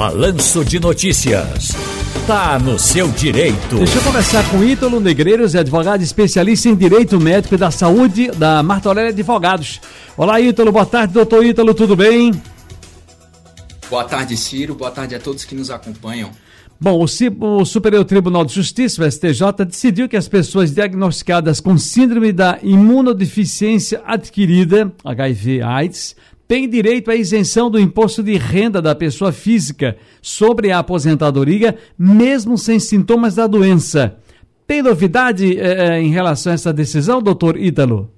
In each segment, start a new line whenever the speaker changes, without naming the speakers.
Balanço de Notícias. Tá no seu direito.
Deixa eu começar com Ítalo Negreiros, advogado especialista em Direito Médico e da Saúde da Marta Aurélia Advogados. Olá, Ítalo. Boa tarde, doutor Ítalo. Tudo bem?
Boa tarde, Ciro. Boa tarde a todos que nos acompanham.
Bom, o, Superior Tribunal de Justiça, o STJ, decidiu que as pessoas diagnosticadas com síndrome da imunodeficiência adquirida, HIV-AIDS, têm direito à isenção do imposto de renda da pessoa física sobre a aposentadoria, mesmo sem sintomas da doença. Tem novidade eh, em relação a essa decisão, doutor Ítalo?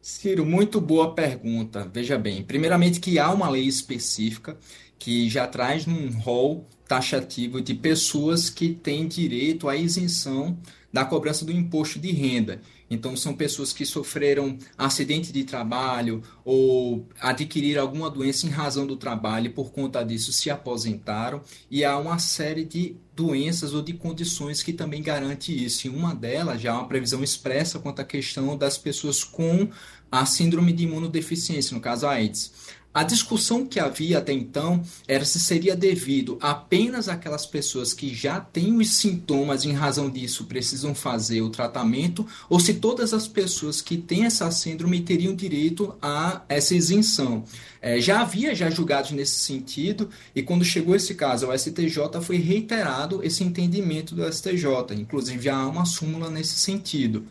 Ciro, muito boa pergunta. Veja bem, primeiramente que há uma lei específica que já traz um rol taxativo de pessoas que têm direito à isenção da cobrança do imposto de renda. Então, são pessoas que sofreram acidente de trabalho ou adquiriram alguma doença em razão do trabalho e, por conta disso, se aposentaram. E há uma série de doenças ou de condições que também garante isso. E uma delas já há uma previsão expressa quanto à questão das pessoas com a síndrome de imunodeficiência, no caso a AIDS. A discussão que havia até então era se seria devido apenas àquelas pessoas que já têm os sintomas e, em razão disso, precisam fazer o tratamento, ou se todas as pessoas que têm essa síndrome teriam direito a essa isenção. É, já havia já julgados nesse sentido, e quando chegou esse caso ao STJ, foi reiterado esse entendimento do STJ. Inclusive, há uma súmula nesse sentido.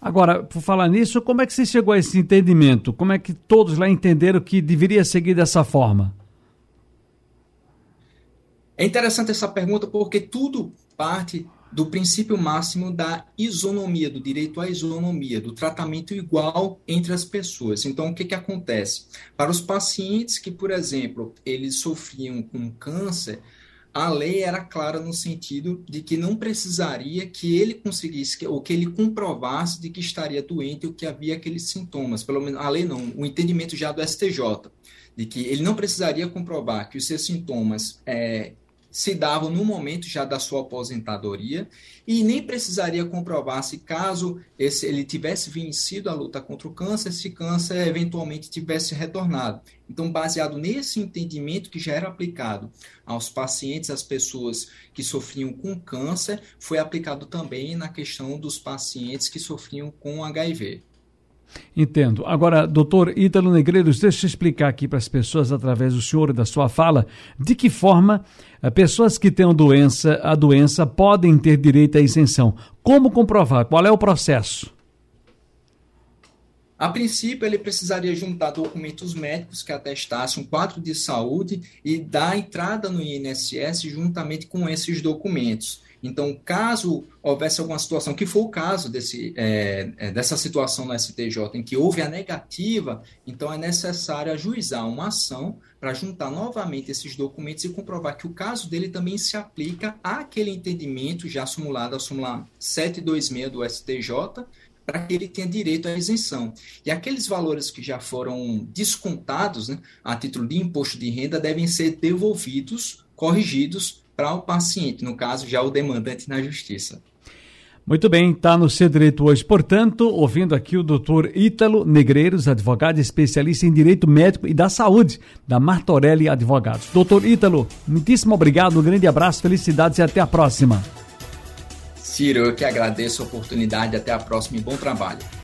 Agora, por falar nisso, como é que você chegou a esse entendimento? Como é que todos lá entenderam que deveria seguir dessa forma?
É interessante essa pergunta porque tudo parte do princípio máximo da isonomia, do direito à isonomia, do tratamento igual entre as pessoas. Então, o que, que acontece? Para os pacientes que, por exemplo, eles sofriam com câncer, a lei era clara no sentido de que não precisaria que ele conseguisse, ou que ele comprovasse de que estaria doente ou que havia aqueles sintomas. Pelo menos a lei não, o entendimento já do STJ, de que ele não precisaria comprovar que os seus sintomas é, se davam no momento já da sua aposentadoria e nem precisaria comprovar se caso esse, ele tivesse vencido a luta contra o câncer, esse câncer eventualmente tivesse retornado. Então, baseado nesse entendimento que já era aplicado aos pacientes, às pessoas que sofriam com câncer, foi aplicado também na questão dos pacientes que sofriam com HIV.
Entendo. Agora, doutor Ítalo Negreiros, deixa eu explicar aqui para as pessoas, através do senhor e da sua fala, de que forma eh, pessoas que têm doença, a doença podem ter direito à isenção. Como comprovar? Qual é o processo?
A princípio, ele precisaria juntar documentos médicos que atestassem um quadro de saúde e dar entrada no INSS juntamente com esses documentos. Então, caso houvesse alguma situação, que foi o caso desse, é, é dessa situação no STJ, em que houve a negativa, então é necessário ajuizar uma ação para juntar novamente esses documentos e comprovar que o caso dele também se aplica àquele entendimento já simulado, a súmula 726 do STJ, para que ele tenha direito à isenção. E aqueles valores que já foram descontados né, a título de imposto de renda devem ser devolvidos, corrigidos para o paciente, no caso, já o demandante na justiça.
Muito bem, está no seu direito hoje. Portanto, ouvindo aqui o doutor Ítalo Negreiros, advogado especialista em direito médico e da saúde, da Martorelli Advogados. Doutor Ítalo, muitíssimo obrigado, um grande abraço, felicidades e até a próxima.
Ciro, eu que agradeço a oportunidade, até a próxima e bom trabalho.